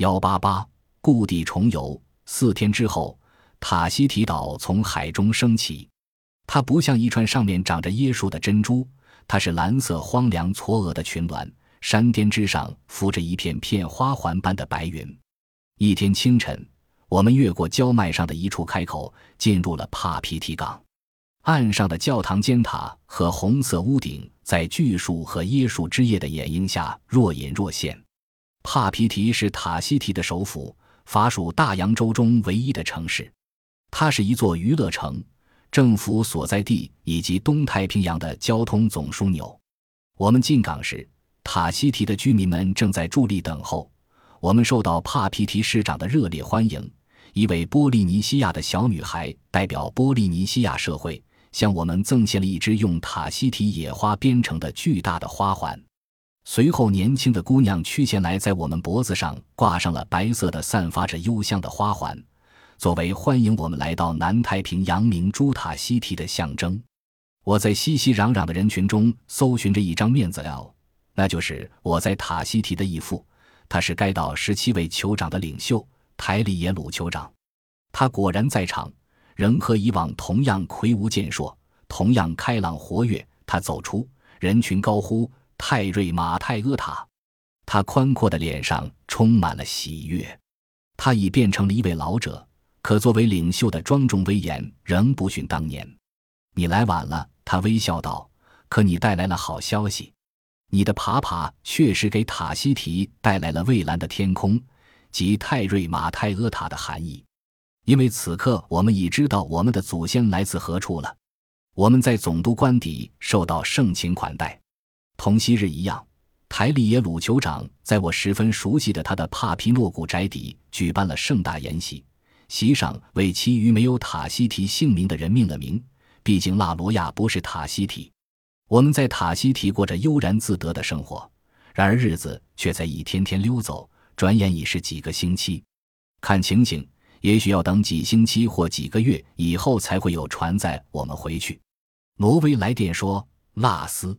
幺八八，故地重游。四天之后，塔西提岛从海中升起。它不像一串上面长着椰树的珍珠，它是蓝色荒凉错愕的群峦。山巅之上浮着一片片花环般的白云。一天清晨，我们越过焦麦上的一处开口，进入了帕皮提港。岸上的教堂尖塔和红色屋顶，在巨树和椰树枝叶的掩映下若隐若现。帕皮提是塔希提的首府，法属大洋洲中唯一的城市。它是一座娱乐城、政府所在地以及东太平洋的交通总枢纽。我们进港时。塔希提的居民们正在伫立等候，我们受到帕皮提市长的热烈欢迎。一位波利尼西亚的小女孩代表波利尼西亚社会，向我们赠献了一只用塔希提野花编成的巨大的花环。随后，年轻的姑娘屈前来，在我们脖子上挂上了白色的、散发着幽香的花环，作为欢迎我们来到南太平洋明珠塔希提的象征。我在熙熙攘攘的人群中搜寻着一张面子料。那就是我在塔希提的义父，他是该岛十七位酋长的领袖台里耶鲁酋长。他果然在场，仍和以往同样魁梧健硕，同样开朗活跃。他走出人群，高呼“泰瑞马泰阿塔”。他宽阔的脸上充满了喜悦。他已变成了一位老者，可作为领袖的庄重威严仍不逊当年。你来晚了，他微笑道。可你带来了好消息。你的爬爬确实给塔希提带来了蔚蓝的天空及泰瑞马泰阿塔的含义，因为此刻我们已知道我们的祖先来自何处了。我们在总督官邸受到盛情款待，同昔日一样。台里耶鲁酋长在我十分熟悉的他的帕皮诺古宅邸举办了盛大筵席，席上为其余没有塔希提姓名的人命了名。毕竟纳罗亚不是塔希提。我们在塔希提过着悠然自得的生活，然而日子却在一天天溜走，转眼已是几个星期。看情形，也许要等几星期或几个月以后才会有船载我们回去。挪威来电说，拉斯。